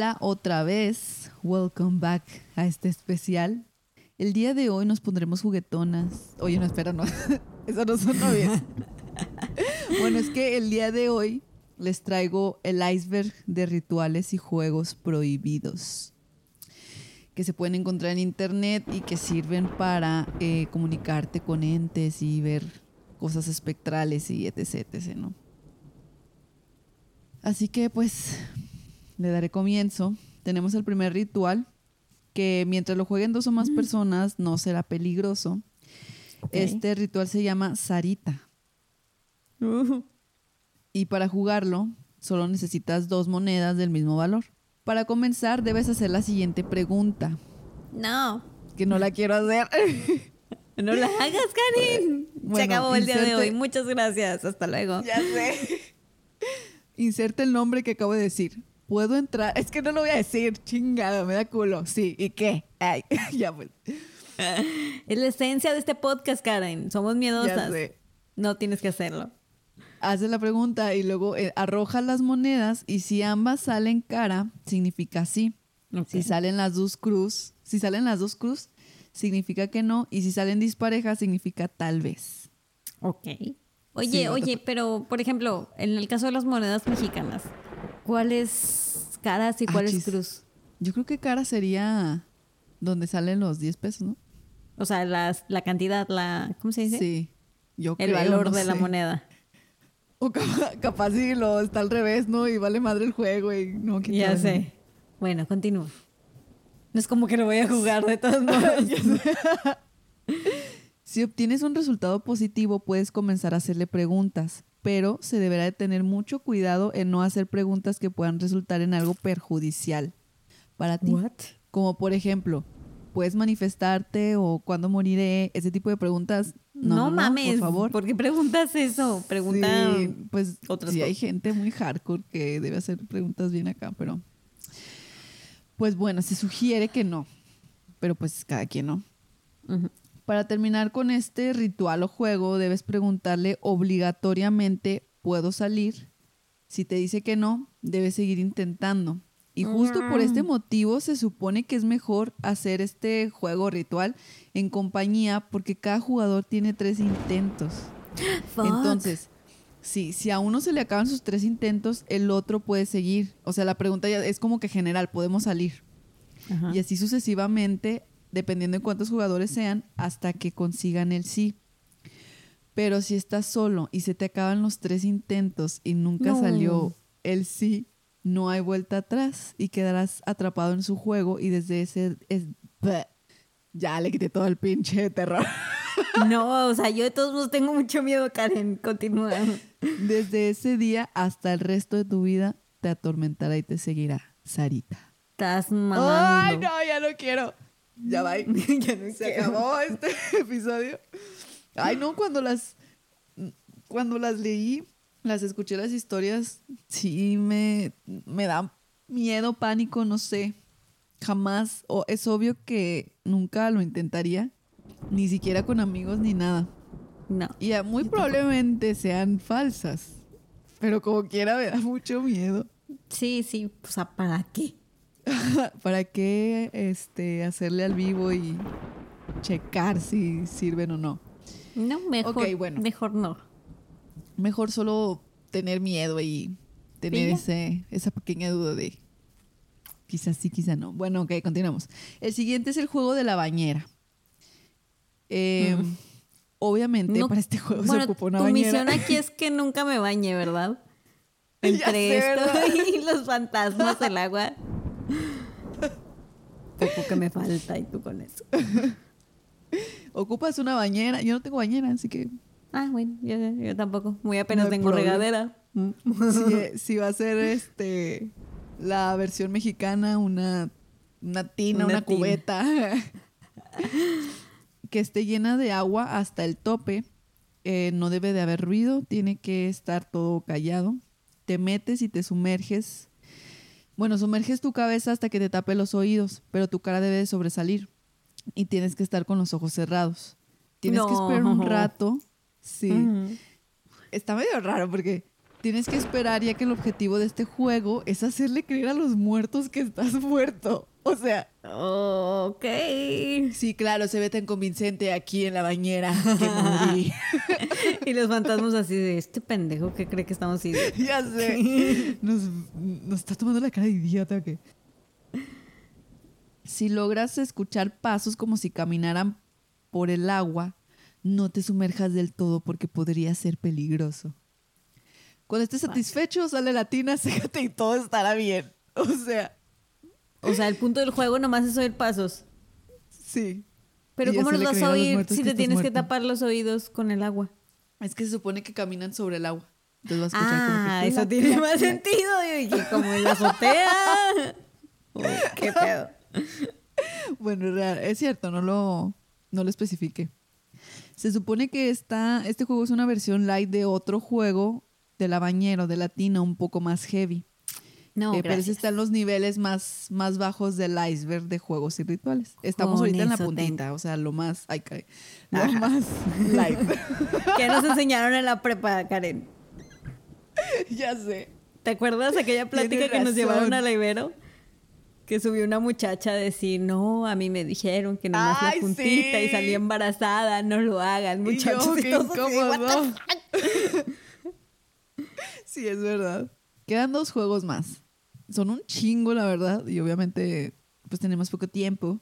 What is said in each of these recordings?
Hola otra vez, welcome back a este especial. El día de hoy nos pondremos juguetonas. Oye, no, espera, no. Eso no suena bien. bueno, es que el día de hoy les traigo el iceberg de rituales y juegos prohibidos que se pueden encontrar en internet y que sirven para eh, comunicarte con entes y ver cosas espectrales y etc, etc. Así que pues le daré comienzo. Tenemos el primer ritual que mientras lo jueguen dos o más personas no será peligroso. Este ritual se llama Sarita. Y para jugarlo solo necesitas dos monedas del mismo valor. Para comenzar debes hacer la siguiente pregunta. No. Que no la quiero hacer. no la hagas, Karin. Se acabó el día de hoy. Muchas gracias. Hasta luego. Ya sé. Inserte el nombre que acabo de decir. ¿Puedo entrar? Es que no lo voy a decir. Chingada, me da culo. Sí, ¿y qué? Ay, ya pues. Es la esencia de este podcast, Karen. Somos miedosas. No tienes que hacerlo. Haces la pregunta y luego eh, arrojas las monedas y si ambas salen cara, significa sí. Si salen las dos cruz, si salen las dos cruz, significa que no. Y si salen disparejas, significa tal vez. Ok. Oye, oye, pero por ejemplo, en el caso de las monedas mexicanas, ¿cuáles caras y ah, cuáles cruz? Yo creo que cara sería donde salen los 10 pesos, ¿no? O sea, las, la cantidad, la. ¿Cómo se dice? Sí. Yo el valor de la moneda. O capaz, si lo está al revés, ¿no? Y vale madre el juego y no Ya sé. Bueno, continúo. No es como que lo voy a jugar de todos modos. si obtienes un resultado positivo, puedes comenzar a hacerle preguntas, pero se deberá de tener mucho cuidado en no hacer preguntas que puedan resultar en algo perjudicial para ti. What? Como por ejemplo, ¿puedes manifestarte o cuándo moriré? Ese tipo de preguntas no, mames, por favor. ¿Por qué preguntas eso? Pregunta. pues sí, hay gente muy hardcore que debe hacer preguntas bien acá, pero. Pues bueno, se sugiere que no. Pero pues cada quien no. Para terminar con este ritual o juego, debes preguntarle obligatoriamente: ¿puedo salir? Si te dice que no, debes seguir intentando. Y justo por este motivo se supone que es mejor hacer este juego ritual en compañía porque cada jugador tiene tres intentos. Entonces, sí, si a uno se le acaban sus tres intentos, el otro puede seguir. O sea, la pregunta ya es como que general, podemos salir. Y así sucesivamente, dependiendo de cuántos jugadores sean, hasta que consigan el sí. Pero si estás solo y se te acaban los tres intentos y nunca salió el sí, no hay vuelta atrás y quedarás atrapado en su juego y desde ese... Es, ya le quité todo el pinche terror. No, o sea, yo de todos modos tengo mucho miedo, Karen. Continúa. Desde ese día hasta el resto de tu vida te atormentará y te seguirá, Sarita. Estás mamando. Ay, no, ya no quiero. Ya va. ya no Se acabó este episodio. Ay, no, cuando las cuando las leí, las escuché las historias, sí me, me da miedo, pánico, no sé. Jamás, o es obvio que nunca lo intentaría, ni siquiera con amigos ni nada. No. Y muy probablemente sean falsas, pero como quiera me da mucho miedo. Sí, sí, o sea, ¿para qué? ¿Para qué este, hacerle al vivo y checar si sirven o no? No, mejor, bueno. mejor no mejor solo tener miedo y tener ese, esa pequeña duda de quizás sí, quizás no. Bueno, ok, continuamos. El siguiente es el juego de la bañera. Em, obviamente para este juego se ocupa una bañera. Tu misión aquí es que nunca me bañe, ¿verdad? Entre esto y los fantasmas del agua. Que me falta y tú con eso. Ocupas una bañera. Yo no tengo bañera, así que Ah, bueno, yo, tampoco. Muy apenas tengo regadera. Si, va a ser este la versión mexicana, una, una tina, una, cubeta que esté llena de agua hasta el tope. Eh, no debe de haber ruido, tiene que estar todo callado. Te metes y te sumerges. Bueno, sumerges tu cabeza hasta que te tape los oídos, pero tu cara debe de sobresalir y tienes que estar con los ojos cerrados. Tienes que esperar un rato Sí. Está medio raro porque tienes que esperar ya que el objetivo de este juego es hacerle creer a los muertos que estás muerto. O sea. ok. Sí, claro, se ve tan convincente aquí en la bañera que morí. y los fantasmas así de este pendejo que cree que estamos idiotas. Ya sé. Nos, nos está tomando la cara de idiota que. Si logras escuchar pasos como si caminaran por el agua, no te sumerjas del todo porque podría ser peligroso. Cuando estés satisfecho, sale la tina, sécate y todo estará bien. O sea. O sea, el punto del juego nomás es oír pasos. Sí. Pero ¿cómo los vas a oír si te tienes que tapar los oídos con el agua? Es que se supone que caminan sobre el agua. Entonces vas a escuchar ah, eso tiene más sentido. Yo dije, como en la azotea. Qué pedo. Bueno, es cierto, no lo, no lo especifique. Se supone que esta, este juego es una versión light de otro juego de la bañero, de la tina, un poco más heavy. No, eh, pero ese están los niveles más, más bajos del iceberg de juegos y rituales. Estamos ahorita en la puntita, o sea, lo más, ay, cae, lo más light. ¿Qué nos enseñaron en la prepa, Karen? ya sé. ¿Te acuerdas aquella plática que nos llevaron al Ibero? Que subió una muchacha a decir, no, a mí me dijeron que nomás la puntita y salí embarazada, no lo hagan, muchachos. Y yo, sí, es verdad. Quedan dos juegos más. Son un chingo, la verdad. Y obviamente, pues tenemos poco tiempo.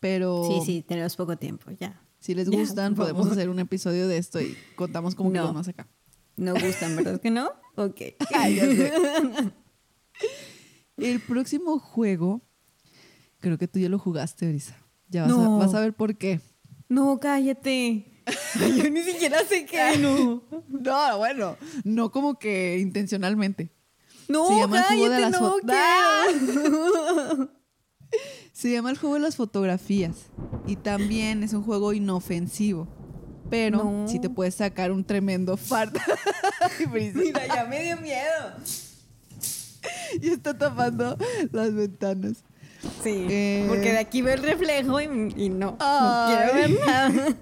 Pero. Sí, sí, tenemos poco tiempo, ya. Si les gustan, podemos hacer un episodio de esto y contamos cómo no. más acá. No gustan, ¿verdad que no? Ok. El próximo juego, creo que tú ya lo jugaste, Brisa. Ya vas, a, vas a ver por qué. No, cállate. Yo ni siquiera sé qué. No. no, bueno, no como que intencionalmente. No, Se llama el juego de las no ¡Ah! Se llama el juego de las fotografías. Y también es un juego inofensivo. Pero si te puedes sacar un tremendo fart. Mira, ya me dio miedo. Y está tapando las ventanas. Sí, eh, porque de aquí ve el reflejo y, no, no quiero ver nada.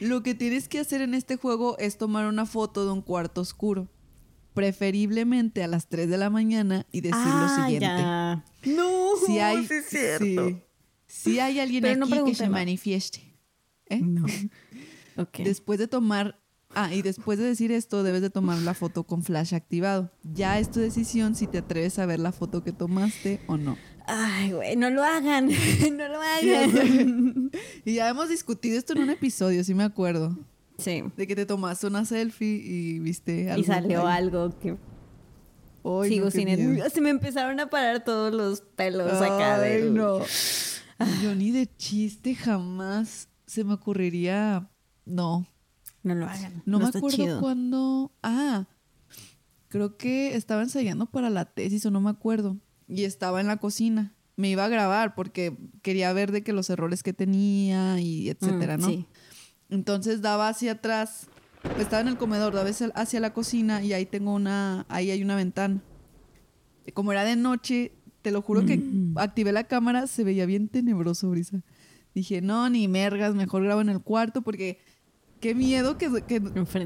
Lo que tienes que hacer en este juego es tomar una foto de un cuarto oscuro. Preferiblemente a las 3 de la mañana y decir lo ah, siguiente. No, si hay, Si hay alguien aquí que se manifieste. ¿eh? No. Después de tomar Ah, y después de decir esto, debes de tomar la foto con flash activado. Ya es tu decisión si te atreves a ver la foto que tomaste o no. Ay, güey, no lo hagan, no lo hagan. y ya hemos discutido esto en un episodio, sí me acuerdo. Sí. De que te tomaste una selfie y viste algo. Y salió algo que... Sigo sin... El... Se me empezaron a parar todos los pelos acá de... no. Yo ni de chiste jamás se me ocurriría... No. No lo hagan. No, me acuerdo cuándo... Ah, creo que estaba ensayando para la tesis o no me acuerdo y estaba en la cocina. Me iba a grabar porque quería ver de que los errores que tenía y etcétera, mm, ¿no? Sí. Entonces daba hacia atrás, estaba en el comedor, daba hacia la cocina y ahí tengo una, ahí hay una ventana. Como era de noche, te lo juro que mm. activé la cámara, se veía bien tenebroso, Brisa. Dije, no, ni mergas, mejor grabo en el cuarto porque qué miedo que,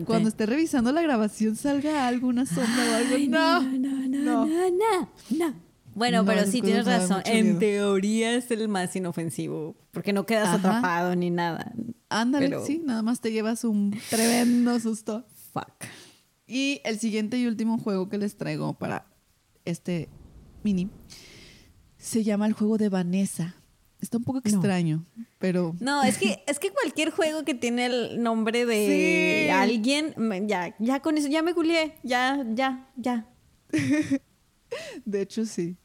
cuando esté revisando la grabación salga alguna sombra o algo. no, no, no, no, no, no. Bueno, pero sí tienes razón. En teoría es el más inofensivo, porque no quedas atrapado ni nada. Ándale, sí, nada más te llevas un tremendo susto. Fuck. Y el siguiente y último juego que les traigo para este mini se llama el juego de Vanessa. Está un poco extraño, pero. No, es que, es que cualquier juego que tiene el nombre de alguien, ya, ya con eso, ya me culié, ya, ya, ya. De hecho, sí.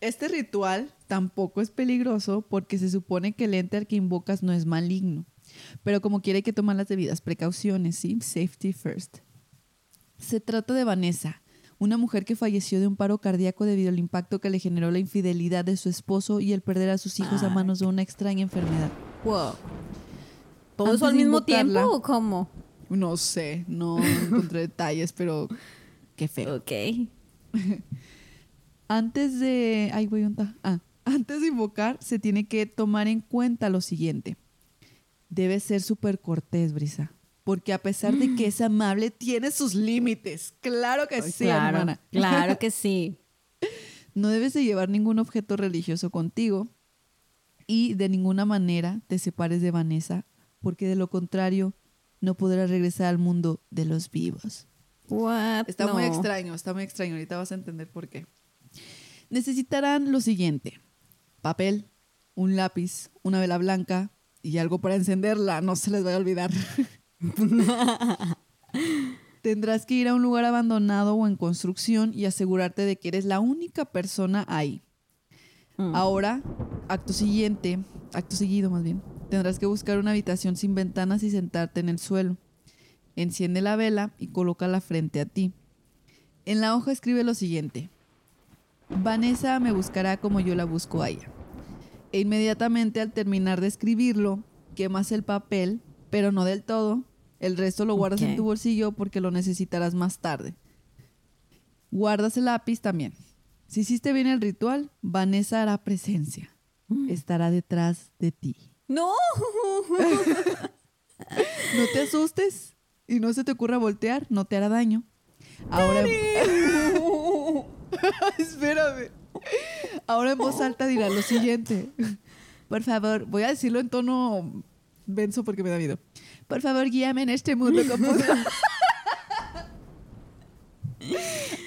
Este ritual tampoco es peligroso porque se supone que el ente al que invocas no es maligno. Pero como quiere hay que tomar las debidas precauciones, ¿sí? Safety first. Se trata de Vanessa, una mujer que falleció de un paro cardíaco debido al impacto que le generó la infidelidad de su esposo y el perder a sus hijos a manos de una extraña enfermedad. Wow. ¿Todo eso al mismo tiempo o cómo? No sé, no encontré detalles, pero qué feo. Ok. Antes de. Ay, Ah, antes de invocar, se tiene que tomar en cuenta lo siguiente. Debe ser súper cortés, Brisa. porque a pesar de que es amable, tiene sus límites. Claro que sí, claro, hermana. Claro que sí. No debes de llevar ningún objeto religioso contigo y de ninguna manera te separes de Vanessa, porque de lo contrario no podrás regresar al mundo de los vivos. What? Está muy extraño, está muy extraño. Ahorita vas a entender por qué. Necesitarán lo siguiente: papel, un lápiz, una vela blanca y algo para encenderla. No se les vaya a olvidar. Tendrás que ir a un lugar abandonado o en construcción y asegurarte de que eres la única persona ahí. Mm. Ahora, acto siguiente, acto seguido más bien, tendrás que buscar una habitación sin ventanas y sentarte en el suelo. Enciende la vela y colócala frente a ti. En la hoja escribe lo siguiente. Vanessa me buscará como yo la busco a ella. E inmediatamente al terminar de escribirlo, quemas el papel, pero no del todo. El resto lo guardas en tu bolsillo porque lo necesitarás más tarde. Guardas el lápiz también. Si hiciste bien el ritual, Vanessa hará presencia. Estará detrás de ti. No. No te asustes y no se te ocurra voltear, no te hará daño. Ahora. Espérame. Ahora en voz alta dirá lo siguiente. Por favor, voy a decirlo en tono denso porque me da miedo. Por favor, guíame en este mundo confuso.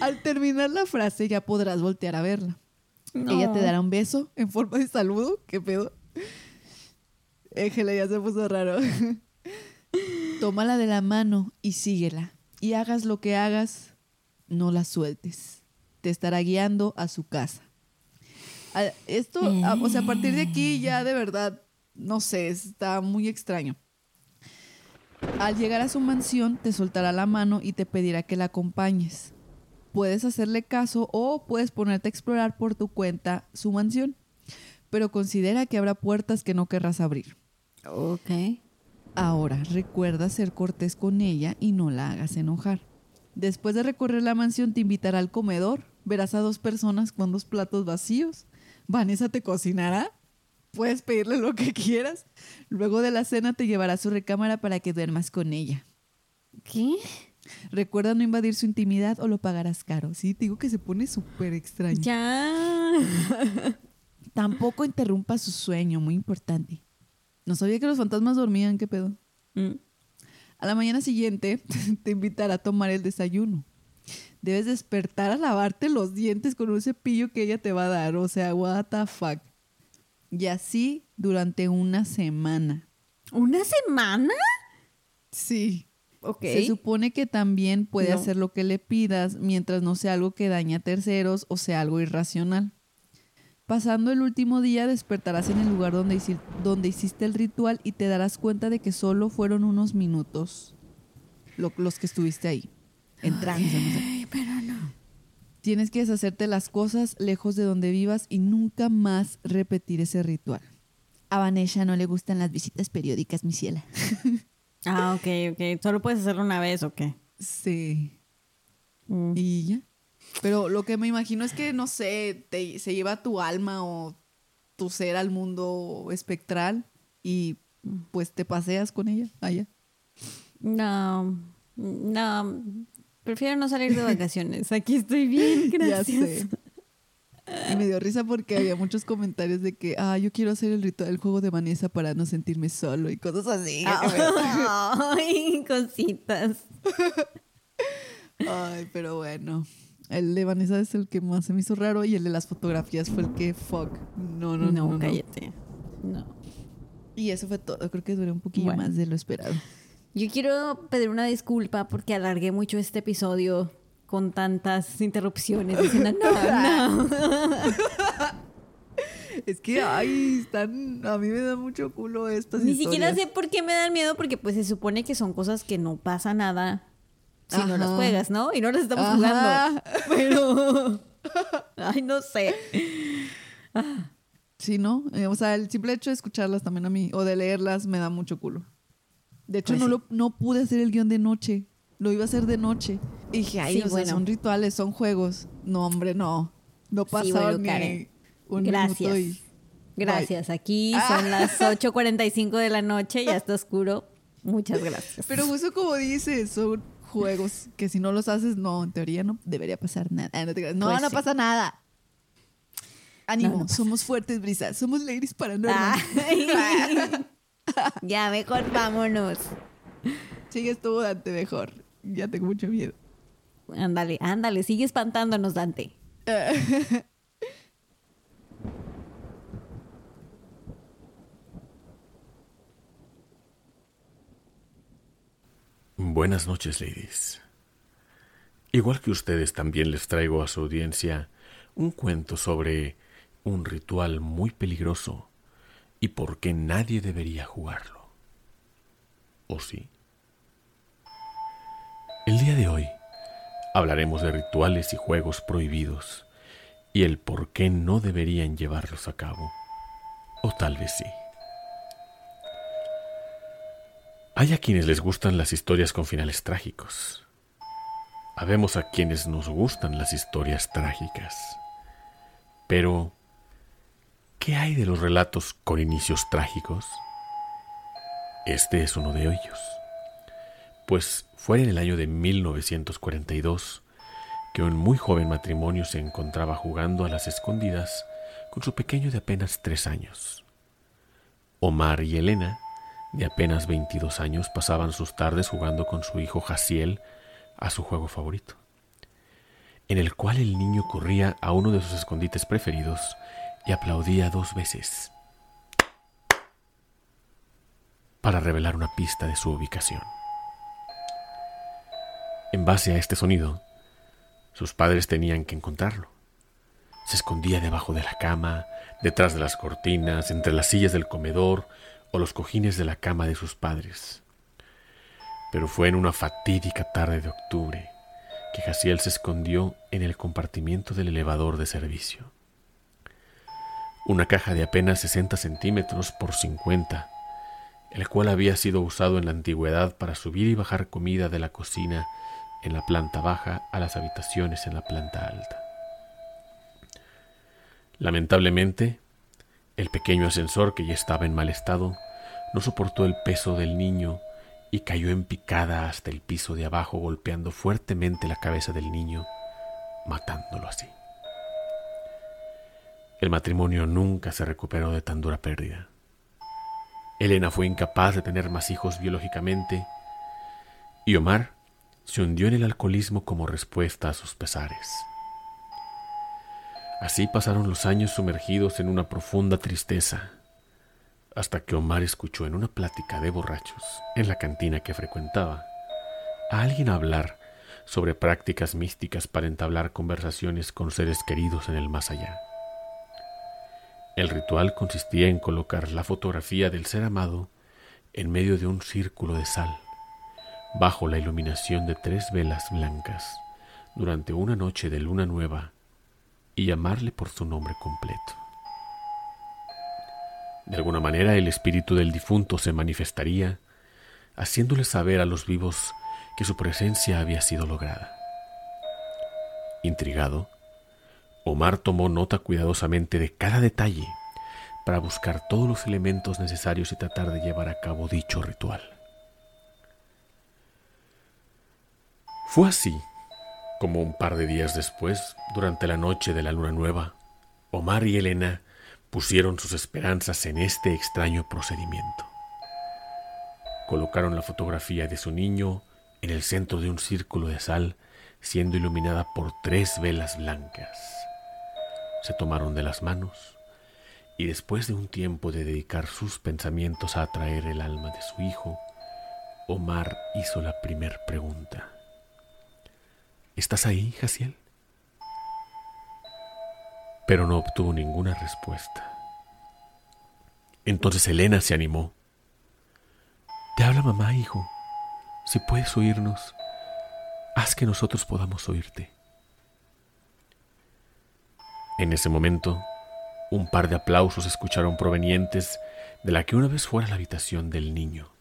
Al terminar la frase ya podrás voltear a verla. Ella te dará un beso en forma de saludo. ¿Qué pedo? Éjele, ya se puso raro. Tómala de la mano y síguela. Y hagas lo que hagas, no la sueltes. Te estará guiando a su casa. A- Esto, a- o sea, a partir de aquí ya de verdad, no sé, está muy extraño. Al llegar a su mansión, te soltará la mano y te pedirá que la acompañes. Puedes hacerle caso o puedes ponerte a explorar por tu cuenta su mansión, pero considera que habrá puertas que no querrás abrir. Ok. Ahora, recuerda ser cortés con ella y no la hagas enojar. Después de recorrer la mansión, te invitará al comedor. Verás a dos personas con dos platos vacíos. Vanessa te cocinará. Puedes pedirle lo que quieras. Luego de la cena te llevará a su recámara para que duermas con ella. ¿Qué? Recuerda no invadir su intimidad o lo pagarás caro. Sí, te digo que se pone súper extraño. Ya. Tampoco interrumpa su sueño, muy importante. No sabía que los fantasmas dormían, ¿qué pedo? Mm. A la mañana siguiente te invitará a tomar el desayuno. Debes despertar a lavarte los dientes con un cepillo que ella te va a dar. O sea, what the fuck. Y así durante una semana. ¿Una semana? Sí. Ok. Se supone que también puede No. hacer lo que le pidas mientras no sea algo que dañe a terceros o sea algo irracional. Pasando el último día despertarás en el lugar donde, hici- donde hiciste el ritual y te darás cuenta de que solo fueron unos minutos lo- los que estuviste ahí. En trance, no sé. Tienes que deshacerte las cosas lejos de donde vivas y nunca más repetir ese ritual. A Vanessa no le gustan las visitas periódicas, mi ciela. Ah, ok, ok. ¿Solo puedes hacerlo una vez o qué? Sí. Mm. Y ya. Pero lo que me imagino es que, no sé, te- se lleva tu alma o tu ser al mundo espectral y pues te paseas con ella allá. No, no. Prefiero no salir de vacaciones. Aquí estoy bien, gracias. Ya sé. Y me dio risa porque había muchos comentarios de que, ah, yo quiero hacer el ritual del juego de Vanessa para no sentirme solo y cosas así. Ay, cositas. Ay, pero bueno. El de Vanessa es el que más se me hizo raro y el de las fotografías fue el que, fuck. No, no, no. No, no, no. cállate. No. Y eso fue todo. Creo que duré un poquillo Bueno. más de lo esperado. Yo quiero pedir una disculpa porque alargué mucho este episodio con tantas interrupciones. Diciendo, no, no. Es que, ay, están. A mí me da mucho culo estas Ni siquiera sé por qué me dan miedo porque pues se supone que son cosas que no pasa nada si no las juegas, ¿no? Y no las estamos Ajá. jugando. Pero... Ay, no sé. Sí, ¿no? Eh, o sea, el simple hecho de escucharlas también a mí, o de leerlas, me da mucho culo. De hecho, Pues no, sí. lo, no pude hacer el guion de noche. Lo iba a hacer de noche. Y dije, ay, Sí, o sea, bueno. son rituales, son juegos. No, hombre, no. No Sí, pasaron bueno, ni Karen. un Gracias. minuto y... Gracias. Aquí Ah. son las 8.45 de la noche, ya está oscuro. Muchas gracias. Pero justo como dices, son juegos que si no los haces, no, en teoría no debería pasar nada. Ah, no, no, pues pasa nada. Ánimo, somos fuertes, Brisa. Somos ladies paranormales. ya, mejor vámonos. Sigue estuvo Dante mejor. Ya tengo mucho miedo. Ándale, ándale, sigue espantándonos, Dante. Buenas noches, ladies. Igual que ustedes, también les traigo a su audiencia un cuento sobre un ritual muy peligroso y por qué nadie debería jugarlo. ¿O sí? El día de hoy hablaremos de rituales y juegos prohibidos y el por qué no deberían llevarlos a cabo. O tal vez sí. Hay a quienes les gustan las historias con finales trágicos. Habemos a quienes nos gustan las historias trágicas. Pero, ¿qué hay de los relatos con inicios trágicos? Este es uno de ellos pues fue en el año de 1942 que un muy joven matrimonio se encontraba jugando a las escondidas con su pequeño de apenas tres años. Omar y Elena, de apenas 22 años, pasaban sus tardes jugando con su hijo Jaciel a su juego favorito, en el cual el niño corría a uno de sus escondites preferidos y aplaudía dos veces para revelar una pista de su ubicación. En base a este sonido, sus padres tenían que encontrarlo. Se escondía debajo de la cama, detrás de las cortinas, entre las sillas del comedor o los cojines de la cama de sus padres. Pero fue en una fatídica tarde de octubre que Jaciel se escondió en el compartimiento del elevador de servicio. Una caja de apenas 60 centímetros por 50, el cual había sido usado en la antigüedad para subir y bajar comida de la cocina en la planta baja a las habitaciones en la planta alta. Lamentablemente, el pequeño ascensor, que ya estaba en mal estado, no soportó el peso del niño y cayó en picada hasta el piso de abajo, golpeando fuertemente la cabeza del niño, matándolo así. El matrimonio nunca se recuperó de tan dura pérdida. Elena fue incapaz de tener más hijos biológicamente y Omar se hundió en el alcoholismo como respuesta a sus pesares. Así pasaron los años sumergidos en una profunda tristeza, hasta que Omar escuchó en una plática de borrachos en la cantina que frecuentaba a alguien hablar sobre prácticas místicas para entablar conversaciones con seres queridos en el más allá. El ritual consistía en colocar la fotografía del ser amado en medio de un círculo de sal bajo la iluminación de tres velas blancas durante una noche de luna nueva y llamarle por su nombre completo. De alguna manera el espíritu del difunto se manifestaría, haciéndole saber a los vivos que su presencia había sido lograda. Intrigado, Omar tomó nota cuidadosamente de cada detalle para buscar todos los elementos necesarios y tratar de llevar a cabo dicho ritual. Fue así como un par de días después, durante la noche de la luna nueva, Omar y Elena pusieron sus esperanzas en este extraño procedimiento. Colocaron la fotografía de su niño en el centro de un círculo de sal, siendo iluminada por tres velas blancas. Se tomaron de las manos y después de un tiempo de dedicar sus pensamientos a atraer el alma de su hijo, Omar hizo la primer pregunta. ¿Estás ahí, Jaciel? Pero no obtuvo ninguna respuesta. Entonces Elena se animó. Te habla mamá, hijo. Si puedes oírnos, haz que nosotros podamos oírte. En ese momento, un par de aplausos escucharon provenientes de la que una vez fuera la habitación del niño.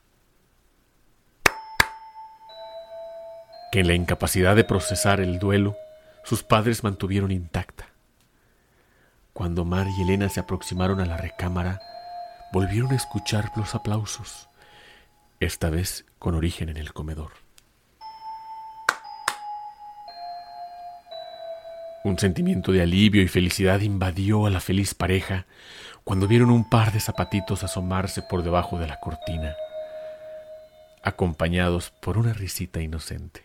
que en la incapacidad de procesar el duelo, sus padres mantuvieron intacta. Cuando Mar y Elena se aproximaron a la recámara, volvieron a escuchar los aplausos, esta vez con origen en el comedor. Un sentimiento de alivio y felicidad invadió a la feliz pareja cuando vieron un par de zapatitos asomarse por debajo de la cortina, acompañados por una risita inocente.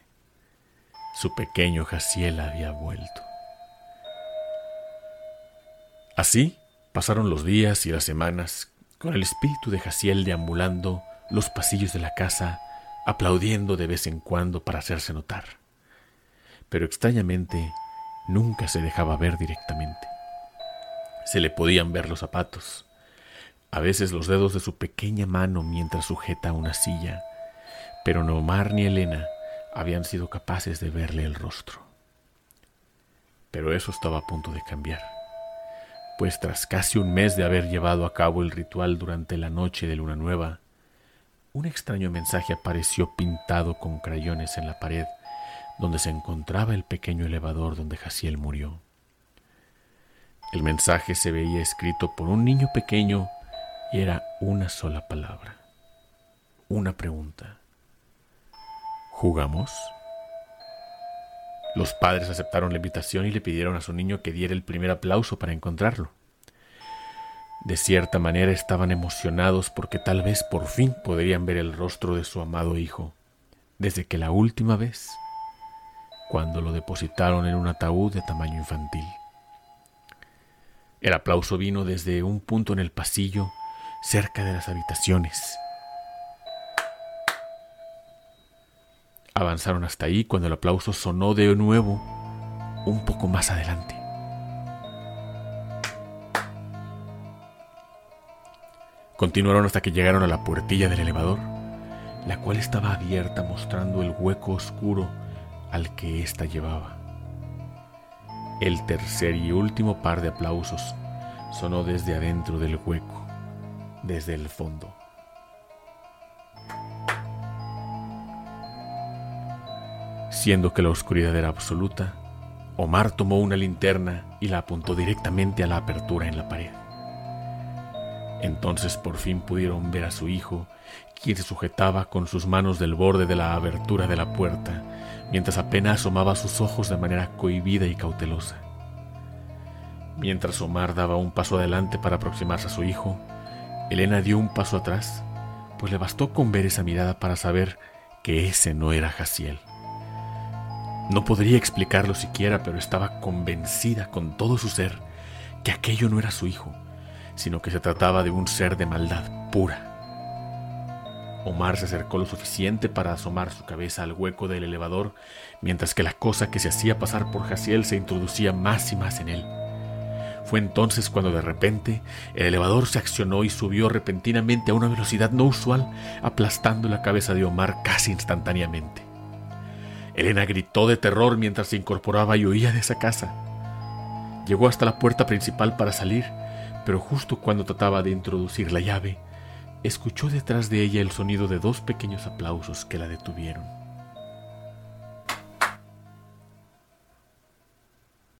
Su pequeño Jaciel había vuelto. Así pasaron los días y las semanas, con el espíritu de Jaciel deambulando los pasillos de la casa, aplaudiendo de vez en cuando para hacerse notar. Pero extrañamente, nunca se dejaba ver directamente. Se le podían ver los zapatos, a veces los dedos de su pequeña mano mientras sujeta una silla, pero ni Omar ni Elena habían sido capaces de verle el rostro. Pero eso estaba a punto de cambiar, pues tras casi un mes de haber llevado a cabo el ritual durante la noche de luna nueva, un extraño mensaje apareció pintado con crayones en la pared donde se encontraba el pequeño elevador donde Jaciel murió. El mensaje se veía escrito por un niño pequeño y era una sola palabra, una pregunta. ¿Jugamos? Los padres aceptaron la invitación y le pidieron a su niño que diera el primer aplauso para encontrarlo. De cierta manera estaban emocionados porque tal vez por fin podrían ver el rostro de su amado hijo, desde que la última vez cuando lo depositaron en un ataúd de tamaño infantil. El aplauso vino desde un punto en el pasillo cerca de las habitaciones. Avanzaron hasta ahí cuando el aplauso sonó de nuevo un poco más adelante. Continuaron hasta que llegaron a la puertilla del elevador, la cual estaba abierta mostrando el hueco oscuro al que ésta llevaba. El tercer y último par de aplausos sonó desde adentro del hueco, desde el fondo. Siendo que la oscuridad era absoluta, Omar tomó una linterna y la apuntó directamente a la apertura en la pared. Entonces por fin pudieron ver a su hijo, quien se sujetaba con sus manos del borde de la abertura de la puerta mientras apenas asomaba sus ojos de manera cohibida y cautelosa. Mientras Omar daba un paso adelante para aproximarse a su hijo, Elena dio un paso atrás, pues le bastó con ver esa mirada para saber que ese no era Jaciel. No podría explicarlo siquiera, pero estaba convencida con todo su ser que aquello no era su hijo, sino que se trataba de un ser de maldad pura. Omar se acercó lo suficiente para asomar su cabeza al hueco del elevador, mientras que la cosa que se hacía pasar por Jaciel se introducía más y más en él. Fue entonces cuando de repente el elevador se accionó y subió repentinamente a una velocidad no usual, aplastando la cabeza de Omar casi instantáneamente. Elena gritó de terror mientras se incorporaba y huía de esa casa. Llegó hasta la puerta principal para salir, pero justo cuando trataba de introducir la llave, escuchó detrás de ella el sonido de dos pequeños aplausos que la detuvieron.